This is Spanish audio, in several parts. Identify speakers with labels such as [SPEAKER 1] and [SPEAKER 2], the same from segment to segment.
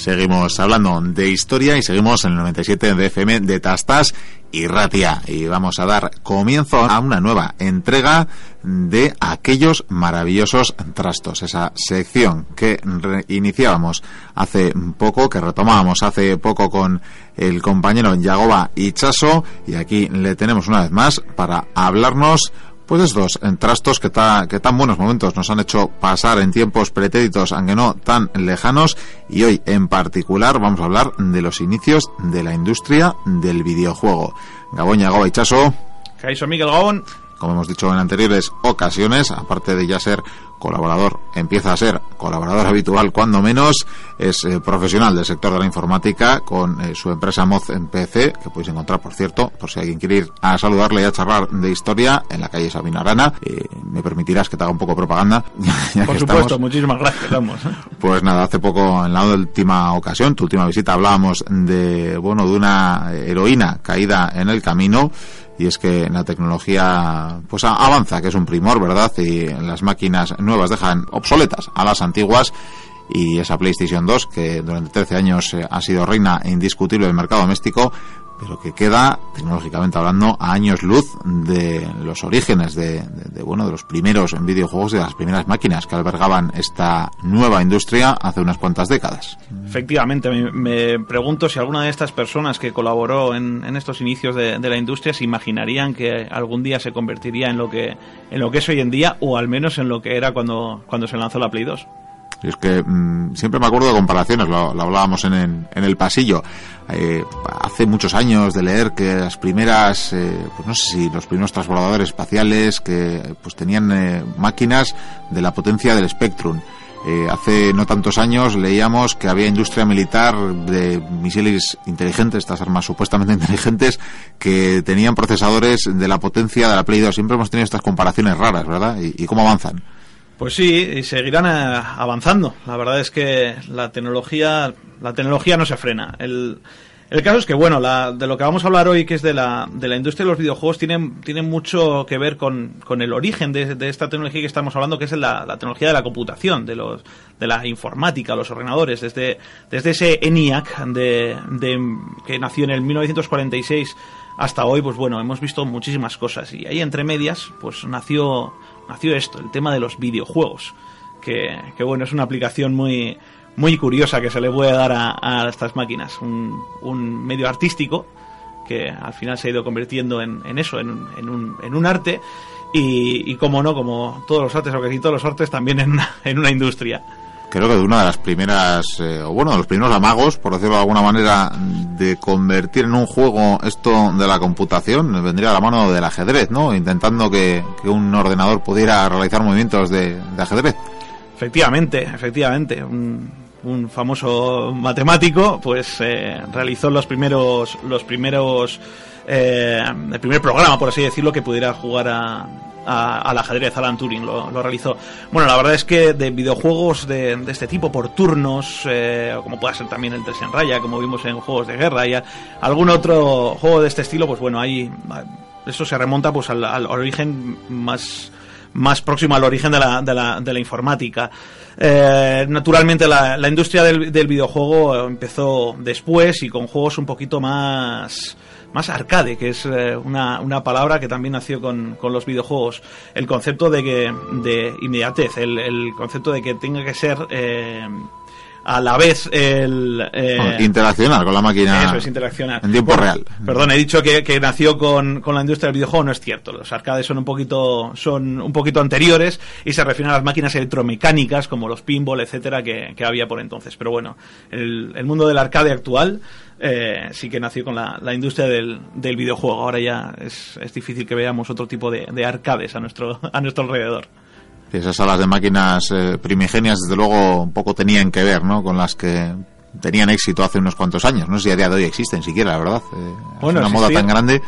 [SPEAKER 1] Seguimos hablando de historia y seguimos en el 97 de FM de Tastas y Ratia. Y vamos a dar comienzo a una nueva entrega de aquellos maravillosos trastos. Esa sección que iniciábamos hace poco, que retomábamos hace poco con el compañero Yagoba Chaso Y aquí le tenemos una vez más para hablarnos pues estos trastos que, que tan buenos momentos nos han hecho pasar en tiempos pretéritos, aunque no tan lejanos, y hoy en particular vamos a hablar de los inicios de la industria del videojuego. Gabón, Yagoba y Chaso.
[SPEAKER 2] Miguel Gabón.
[SPEAKER 1] Como hemos dicho en anteriores ocasiones, aparte de ya ser colaborador, empieza a ser colaborador habitual cuando menos, es eh, profesional del sector de la informática con eh, su empresa Moz en PC, que podéis encontrar, por cierto, por si alguien quiere ir a saludarle y a charlar de historia en la calle Sabina Arana. Eh, me permitirás que te haga un poco de propaganda.
[SPEAKER 2] por supuesto, muchísimas gracias. Vamos.
[SPEAKER 1] Pues nada, hace poco, en la última ocasión, tu última visita, hablábamos de, bueno, de una heroína caída en el camino y es que la tecnología pues avanza, que es un primor, ¿verdad? Y las máquinas nuevas dejan obsoletas a las antiguas y esa PlayStation 2 que durante 13 años eh, ha sido reina indiscutible del mercado doméstico pero que queda tecnológicamente hablando a años luz de los orígenes de, bueno de los primeros videojuegos de las primeras máquinas que albergaban esta nueva industria hace unas cuantas décadas.
[SPEAKER 2] Efectivamente, me, pregunto si alguna de estas personas que colaboró en, estos inicios de, la industria se imaginarían que algún día se convertiría en lo que en lo que es hoy en día o al menos en lo que era cuando cuando se lanzó la Play 2.
[SPEAKER 1] Es que mm, siempre me acuerdo de comparaciones, lo, hablábamos en, en, el pasillo. Eh, hace muchos años de leer que las primeras, eh, pues no sé si los primeros transbordadores espaciales que pues tenían eh, máquinas de la potencia del Spectrum. hace no tantos años leíamos que había industria militar de misiles inteligentes, estas armas supuestamente inteligentes, que tenían procesadores de la potencia de la Play 2. Siempre hemos tenido estas comparaciones raras, ¿verdad? y cómo avanzan?
[SPEAKER 2] Pues sí, y seguirán eh, avanzando. La verdad es que la tecnología, la tecnología no se frena. El, caso es que, bueno, la, de lo que vamos a hablar hoy, que es de la, de la industria de los videojuegos, tiene, tiene mucho que ver con, con el origen de, de, esta tecnología que estamos hablando, que es la, la, tecnología de la computación, de, los, de la informática, los ordenadores. Desde, desde ese ENIAC de, de, que nació en el 1946 hasta hoy, pues bueno, hemos visto muchísimas cosas. Y ahí entre medias, pues nació nació esto, el tema de los videojuegos. Que, bueno, es una aplicación muy, muy curiosa que se le puede dar a, estas máquinas. Un, medio artístico que al final se ha ido convirtiendo en, eso, en, un, en un arte. Y, como no, como todos los artes, o casi todos los artes, también en en una industria
[SPEAKER 1] creo que de una de las primeras, eh, o bueno, de los primeros amagos, por decirlo de alguna manera, de convertir en un juego esto de la computación, vendría a la mano del ajedrez, ¿no? Intentando que, un ordenador pudiera realizar movimientos de, ajedrez.
[SPEAKER 2] Efectivamente, efectivamente. Un, famoso matemático, pues eh, realizó los primeros, los primeros, eh, el primer programa, por así decirlo, que pudiera jugar a, al ajedrez, Alan Turing lo, realizó. Bueno, la verdad es que de videojuegos de, este tipo, por turnos, eh, como pueda ser también el 3 en raya, como vimos en juegos de guerra y algún otro juego de este estilo, pues bueno, ahí eso se remonta pues al, origen más más próximo al origen de la, de la, de la informática. Eh, naturalmente la, la industria del, videojuego empezó después y con juegos un poquito más más arcade, que es eh, una, una, palabra que también nació con, con, los videojuegos. El concepto de que de inmediatez, el, el concepto de que tenga que ser eh, a la vez el
[SPEAKER 1] eh, interaccionar con la máquina
[SPEAKER 2] eso es interaccionar
[SPEAKER 1] en tiempo real
[SPEAKER 2] perdón he dicho que, que nació con, con, la industria del videojuego no es cierto los arcades son un poquito son un poquito anteriores y se refieren a las máquinas electromecánicas como los pinball etcétera que, que había por entonces pero bueno el, el mundo del arcade actual eh, sí que nació con la, industria del, del, videojuego. Ahora ya es, es, difícil que veamos otro tipo de, de, arcades a nuestro, a nuestro alrededor.
[SPEAKER 1] Esas salas de máquinas eh, primigenias, desde luego, un poco tenían que ver ¿no? con las que tenían éxito hace unos cuantos años. No sé si a día de hoy existen siquiera, la verdad. Eh,
[SPEAKER 2] bueno,
[SPEAKER 1] es una moda tan grande.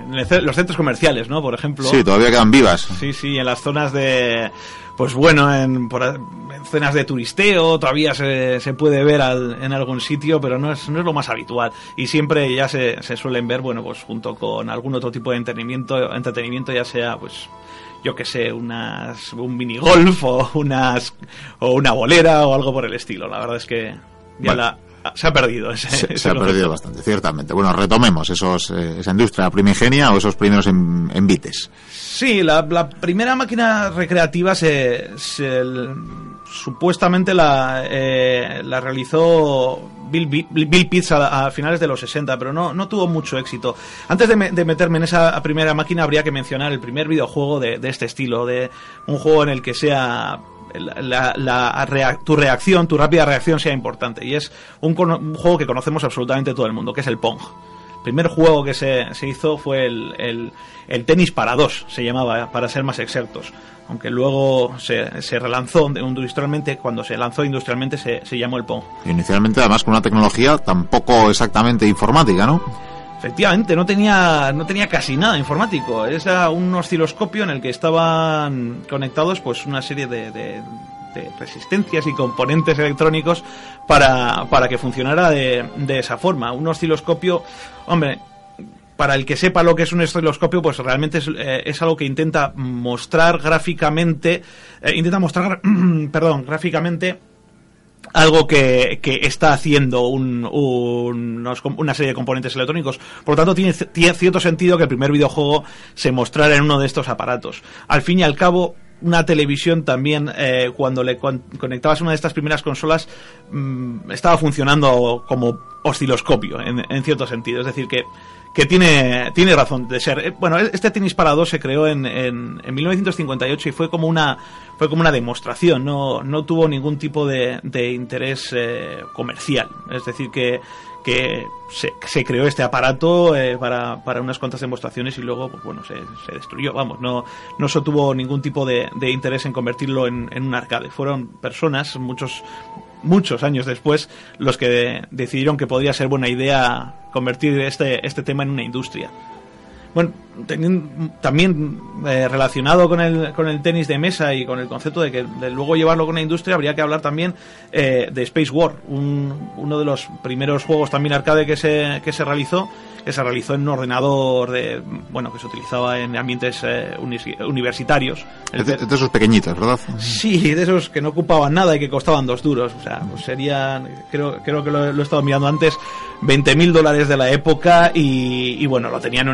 [SPEAKER 2] En los centros comerciales, ¿no? Por ejemplo.
[SPEAKER 1] Sí, todavía quedan vivas.
[SPEAKER 2] Sí, sí, en las zonas de pues bueno, en, por, escenas de turisteo todavía se, se puede ver en algún sitio, pero no es, no es lo más habitual. Y siempre ya se, se suelen ver, bueno, pues junto con algún otro tipo de entretenimiento, entretenimiento ya sea, pues, yo que sé, unas, un minigolf o, unas, o una bolera o algo por el estilo. La verdad es que ya la, se ha perdido. Ese,
[SPEAKER 1] se,
[SPEAKER 2] ese
[SPEAKER 1] se ha perdido bastante, ciertamente. Bueno, retomemos esos, eh, esa industria primigenia o esos primeros en- envites.
[SPEAKER 2] Sí, la, la primera máquina recreativa se, se- el- supuestamente la, eh, la realizó Bill, Bi- Bill Pitts a, finales de los 60, pero no, no tuvo mucho éxito. Antes de, me- de meterme en esa primera máquina, habría que mencionar el primer videojuego de, de este estilo, de un juego en el que sea la, tu reacción, tu rápida reacción sea importante. Y es un, un juego que conocemos absolutamente todo el mundo, que es el Pong. Primer juego que se, se hizo fue el, el- el tenis para dos, se llamaba, para ser más exactos. Aunque luego se, se relanzó industrialmente, cuando se lanzó industrialmente se, se llamó el Pong.
[SPEAKER 1] Inicialmente, además, con una tecnología tampoco exactamente informática, ¿no?
[SPEAKER 2] Efectivamente, no tenía, no tenía casi nada informático. Era un osciloscopio en el que estaban conectados pues una serie de, de- de resistencias y componentes electrónicos para, para que funcionara de, de esa forma. Un osciloscopio, hombre, para el que sepa lo que es un osciloscopio, pues realmente es, eh, es algo que intenta mostrar gráficamente, eh, intenta mostrar, perdón, gráficamente algo que, que está haciendo un- una serie de componentes electrónicos. Por lo tanto, tiene cierto sentido que el primer videojuego se mostrara en uno de estos aparatos. Al fin y al cabo, una televisión también, eh, cuando le con- conectabas una de estas primeras consolas, mm, estaba funcionando como osciloscopio, en, en cierto sentido. Es decir, que, que tiene, tiene razón de ser. Eh, Bueno, este tenis para dos se creó en, en, en 1958 y fue como una fue como una demostración, no, no tuvo ningún tipo de, de interés eh, comercial. Es decir, que, que se, se creó este aparato eh, para, para unas cuantas demostraciones y luego, pues bueno, se, se destruyó. Vamos, no, no se tuvo ningún tipo de, interés en convertirlo en, en un arcade. Fueron personas, muchos muchos años después, los que decidieron que podría ser buena idea convertir este, este tema en una industria. Bueno, teniendo- también eh, relacionado con el, con el tenis de mesa y con el concepto de que de luego llevarlo con la industria, habría que hablar también eh, de Space War, un- uno de los primeros juegos también arcade que se, que se realizó, que se realizó en un ordenador de, bueno, que se utilizaba en ambientes eh, unis- universitarios.
[SPEAKER 1] Es de, es de esos pequeñitos, ¿verdad?
[SPEAKER 2] Sí, de esos que no ocupaban nada y que costaban dos duros. O sea, pues serían, creo, creo que lo, lo he estado mirando antes, 20 mil dólares de la época y, y bueno, lo tenían en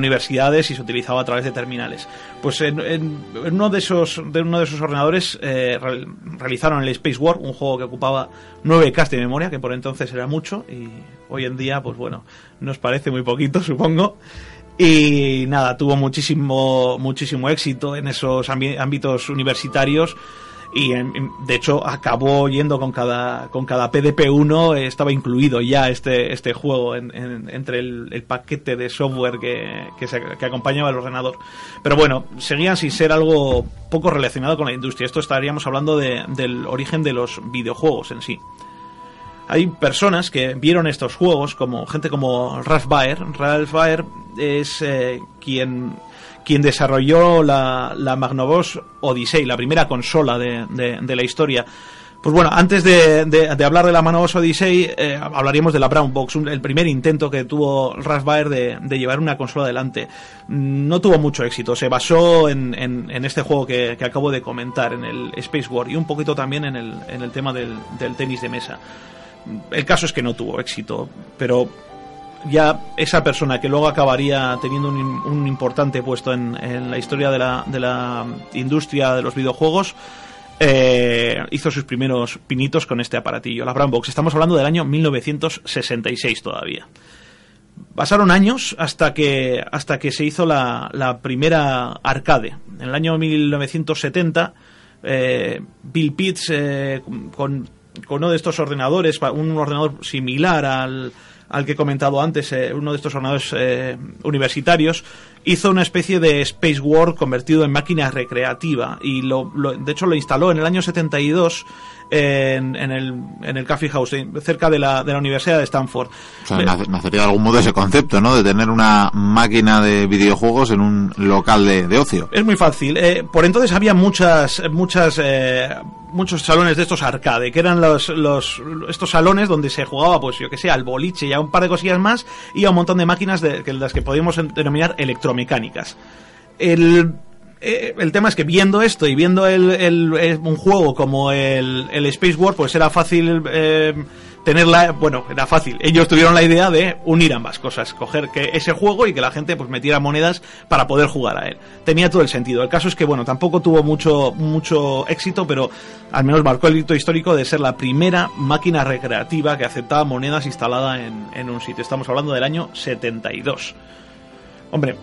[SPEAKER 2] y se utilizaba a través de terminales. Pues en, uno de esos, de uno de esos ordenadores eh, real- realizaron el Space War, un juego que ocupaba 9K de memoria, que por entonces era mucho y hoy en día, pues bueno, nos parece muy poquito, supongo. Y nada, tuvo muchísimo, muchísimo éxito en esos ámbitos universitarios. Y en- en- de hecho acabó yendo con cada, con cada PDP-1, eh, estaba incluido ya este, este juego en- en- entre el, el paquete de software que, que, se- acompañaba el ordenador. Pero bueno, seguían sin ser algo poco relacionado con la industria. Esto estaríamos hablando de- del origen de los videojuegos en sí hay personas que vieron estos juegos como gente como Ralph Baer. Ralph Baer es eh, quien quien desarrolló la, la Magnavox Odyssey, la primera consola de, de- de la historia. Pues bueno, antes de, hablar de la Magnavox Odyssey, eh, hablaríamos de la Brown Box, un- el primer intento que tuvo Baer de, de llevar una consola adelante. No tuvo mucho éxito, se basó en, en- este juego que, acabo de comentar, en el Space War, y un poquito también en el, en el tema del tenis de mesa. El caso es que no tuvo éxito, pero ya esa persona que luego acabaría teniendo un, importante puesto en, en la historia de la, de la industria de los videojuegos, eh, hizo sus primeros pinitos con este aparatillo, la Brown Box. Estamos hablando del año 1966 todavía. Pasaron años hasta que, hasta que se hizo la, la primera arcade. En el año 1970, eh, Bill Pitts, eh, con, con uno de estos ordenadores, un ordenador similar al, al que he comentado antes, eh, uno de estos ordenadores eh, universitarios, hizo una especie de Space War convertido en máquina recreativa. Y lo, lo- de hecho lo instaló en el año 72 en, en el, en el Coffee House, cerca de la, de la Universidad de Stanford.
[SPEAKER 1] O sea, nacería de algún modo ese concepto, ¿no? De tener una máquina de videojuegos en un local de, de ocio.
[SPEAKER 2] Es muy fácil. Eh, por entonces había muchas, muchas, eh, muchos salones de estos arcade, que eran los, los, estos salones donde se jugaba, pues yo que sé, al boliche y a un par de cosillas más, y a un montón de máquinas de, las que podíamos en- denominar electromecánicas. El, eh, el tema es que viendo esto y viendo el, el, un juego como el, el Space War, pues era fácil eh, tenerla, bueno, era fácil. Ellos tuvieron la idea de unir ambas cosas, coger que ese juego y que la gente pues metiera monedas para poder jugar a él. Tenía todo el sentido. El caso es que bueno, tampoco tuvo mucho mucho éxito, pero al menos marcó el hito histórico de ser la primera máquina recreativa que aceptaba monedas instalada en, en un sitio. Estamos hablando del año 72. Hombre,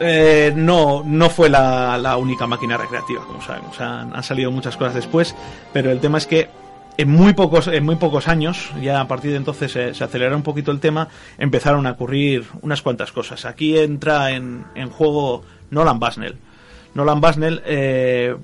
[SPEAKER 2] eh, no, no fue la, la, única máquina recreativa, como sabemos. Han, han, salido muchas cosas después, pero el tema es que en muy pocos, en muy pocos años, ya a partir de entonces se, se aceleró un poquito el tema, empezaron a ocurrir unas cuantas cosas. Aquí entra en, en juego Nolan Busnell. Nolan Busnell eh,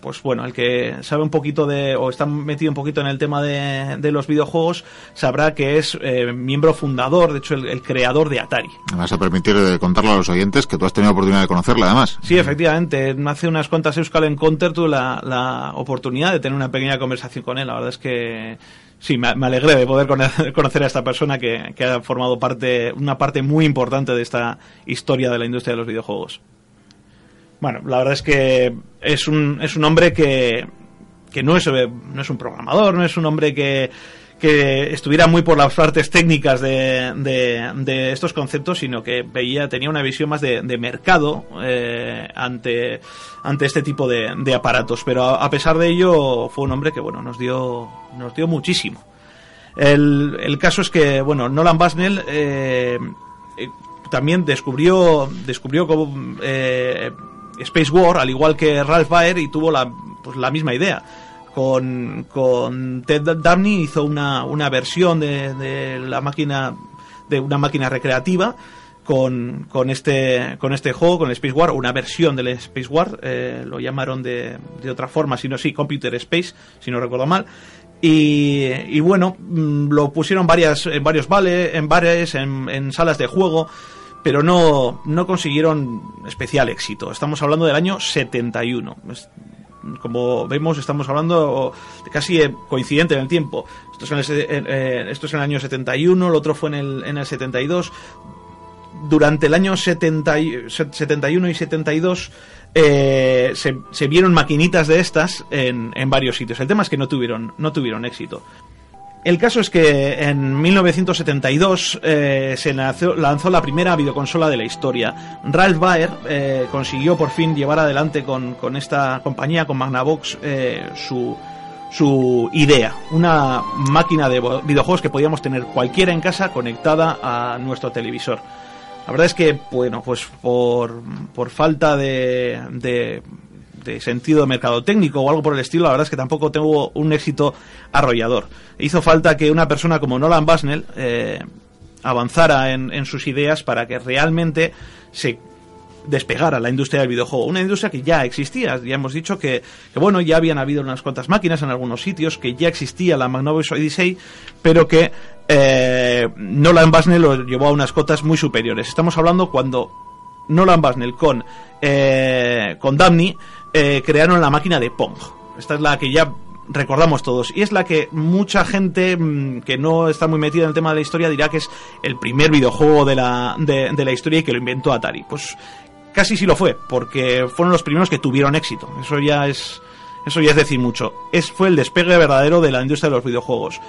[SPEAKER 2] pues bueno, el que sabe un poquito de, o está metido un poquito en el tema de, de los videojuegos, sabrá que es eh, miembro fundador, de hecho, el, el, creador de Atari.
[SPEAKER 1] Me vas a permitir eh, contarlo a los oyentes que tú has tenido oportunidad de conocerla, además.
[SPEAKER 2] Sí, efectivamente. Hace unas cuantas Euskal Encounter tuve la, la oportunidad de tener una pequeña conversación con él. La verdad es que sí, me, me, alegré de poder conocer a esta persona que, que, ha formado parte, una parte muy importante de esta historia de la industria de los videojuegos. Bueno, la verdad es que es un, es un hombre que, que no, es, no es un programador, no es un hombre que, que estuviera muy por las partes técnicas de, de, estos conceptos, sino que veía, tenía una visión más de, mercado eh, ante, ante este tipo de, aparatos. Pero a, pesar de ello, fue un hombre que bueno, nos dio, nos dio muchísimo. El, el caso es que, bueno, Nolan Busnell eh, eh, también descubrió, descubrió como, eh, Space War, al igual que Ralph Baer, y tuvo la, pues, la misma idea. Con, con Ted Dabney hizo una, una versión de, de, la máquina, de una máquina recreativa con, con, este, con este juego, con el Space War, una versión del Space War, eh, lo llamaron de, de otra forma, sino sí, Computer Space, si no recuerdo mal. Y, y bueno, mm, lo pusieron varias, en varios vales, en bares, en, en salas de juego pero no, no consiguieron especial éxito. Estamos hablando del año 71. Como vemos, estamos hablando casi coincidente en el tiempo. Esto es en el, eh, esto es en el año 71, el otro fue en el, en el 72. Durante el año 70, 71 y 72 eh, se, se, vieron maquinitas de estas en, en varios sitios. El tema es que no tuvieron, no tuvieron éxito. El caso es que en 1972 eh, se lanzó, la primera videoconsola de la historia. Ralph Baer eh, consiguió por fin llevar adelante con, con esta compañía, con Magnavox, eh, su, su idea. Una máquina de videojuegos que podíamos tener cualquiera en casa conectada a nuestro televisor. La verdad es que, bueno, pues por, por falta de, de de sentido mercado técnico o algo por el estilo, la verdad es que tampoco tuvo un éxito arrollador. Hizo falta que una persona como Nolan Busnell eh, avanzara en, en, sus ideas para que realmente se despegara la industria del videojuego. Una industria que ya existía. Ya hemos dicho que, que, bueno, ya habían habido unas cuantas máquinas en algunos sitios, que ya existía la Magnavox Odyssey, pero que eh, Nolan Busnell lo llevó a unas cotas muy superiores. Estamos hablando cuando Nolan Busnell con, eh, con Dabney eh, crearon la máquina de Pong. Esta es la que ya recordamos todos. Y es la que mucha gente mmm, que no está muy metida en el tema de la historia dirá que es el primer videojuego de la, de, de la historia y que lo inventó Atari. Pues casi sí lo fue, porque fueron los primeros que tuvieron éxito. Eso ya es, eso ya es decir mucho. Es, fue el despegue verdadero de la industria de los videojuegos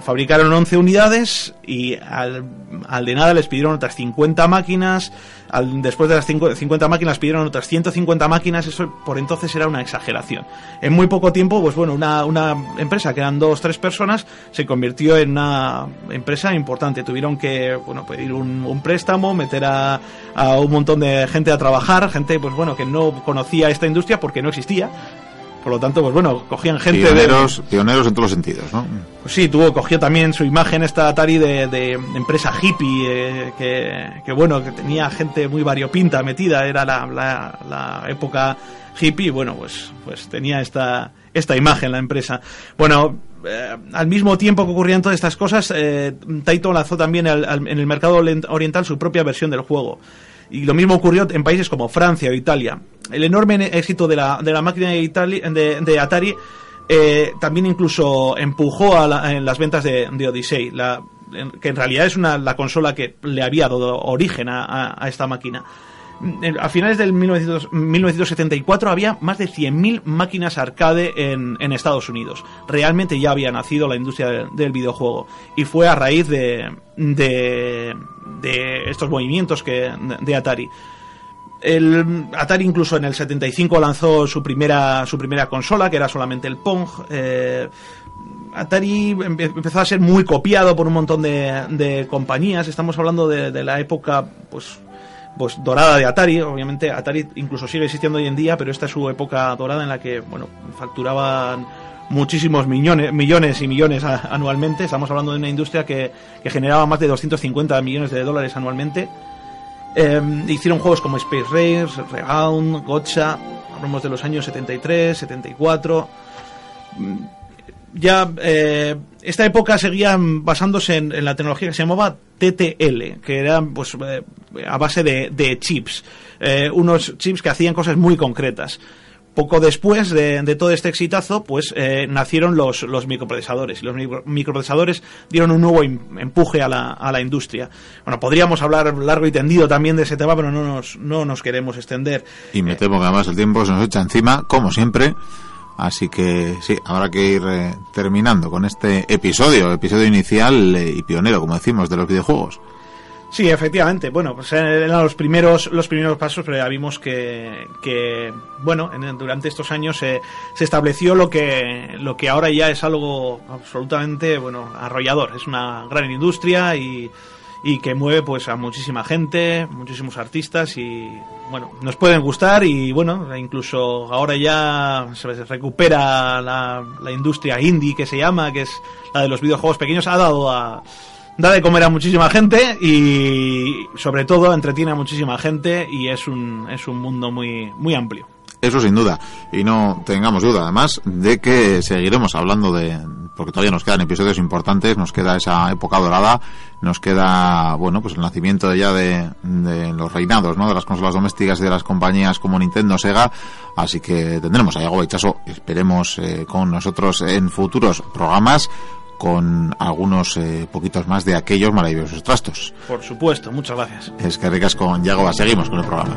[SPEAKER 2] fabricaron 11 unidades y al, al, de nada les pidieron otras 50 máquinas, al, después de las 50 máquinas pidieron otras 150 máquinas, eso por entonces era una exageración. En muy poco tiempo, pues bueno, una, empresa que eran dos, tres personas se convirtió en una empresa importante. Tuvieron que, bueno, pedir un, un préstamo, meter a, a un montón de gente a trabajar, gente, pues bueno, que no conocía esta industria porque no existía por lo tanto, pues bueno, cogían gente
[SPEAKER 1] pioneros,
[SPEAKER 2] de...
[SPEAKER 1] Pioneros en todos los sentidos, ¿no?
[SPEAKER 2] Pues sí, tuvo, cogió también su imagen esta Atari de, de empresa hippie, eh, que, que, bueno, que tenía gente muy variopinta metida, era la, la, la época hippie, bueno, pues, pues tenía esta, esta imagen la empresa. Bueno, eh, al mismo tiempo que ocurrían todas estas cosas, eh, Taito lanzó también al, al, en el mercado oriental su propia versión del juego. Y lo mismo ocurrió en países como Francia o Italia. El enorme éxito de la, de la máquina de, Itali, de, Atari eh, también incluso empujó a la, en las ventas de, de Odyssey, la, que en realidad es una, la consola que le había dado origen a esta máquina. A finales del 1974 había más de 100.000 máquinas arcade en, Estados Unidos. Realmente ya había nacido la industria del, videojuego. Y fue a raíz de, de, estos movimientos que, de Atari. Atari incluso en el 75 lanzó su primera, su primera consola, que era solamente el Pong. Eh, Atari empezó a ser muy copiado por un montón de, compañías. Estamos hablando de, la época, pues, pues dorada de Atari. Obviamente Atari incluso sigue existiendo hoy en día, pero esta es su época dorada en la que, bueno, facturaban muchísimos millones, millones y millones anualmente. Estamos hablando de una industria que, que generaba más de 250 millones de dólares anualmente. Em, hicieron juegos como Space Race, Regound, Gotcha, hablamos de los años 73, 74 ya eh, esta época seguían basándose en, la tecnología que se llamaba TTL, que era pues eh, a base de, chips, eh, unos chips que hacían cosas muy concretas. Poco después de, todo este exitazo, pues nacieron los, los microprocesadores. Y los microprocesadores dieron un nuevo empuje a la, a la industria. Bueno, podríamos hablar largo y tendido también de ese tema, pero no nos, no nos queremos extender.
[SPEAKER 1] Y me temo que además el tiempo se nos echa encima, como siempre. Así que sí, habrá que ir eh, terminando con este episodio, episodio inicial eh, y pionero, como decimos, de los videojuegos.
[SPEAKER 2] Sí, efectivamente. Bueno, pues eran los primeros, los primeros pasos, pero ya vimos que, que bueno, durante estos años se, se estableció lo que, lo que ahora ya es algo absolutamente, bueno, arrollador. Es una gran industria y, y que mueve pues a muchísima gente, muchísimos artistas y bueno, nos pueden gustar y bueno, incluso ahora ya se recupera la, industria indie que se llama, que es la de los videojuegos pequeños, ha dado a da de comer a muchísima gente y sobre todo entretiene a muchísima gente y es un, es un mundo muy, muy amplio.
[SPEAKER 1] Eso sin duda. Y no tengamos duda, además, de que seguiremos hablando de. Porque todavía nos quedan episodios importantes, nos queda esa época dorada, nos queda, bueno, pues el nacimiento ya de, los reinados, ¿no? De las consolas domésticas y de las compañías como Nintendo, Sega. Así que tendremos a Yago Baichaso, esperemos, eh, con nosotros en futuros programas con algunos eh, poquitos más de aquellos maravillosos trastos.
[SPEAKER 2] Por supuesto, muchas gracias.
[SPEAKER 1] Es que ricas con Yago, seguimos con el programa.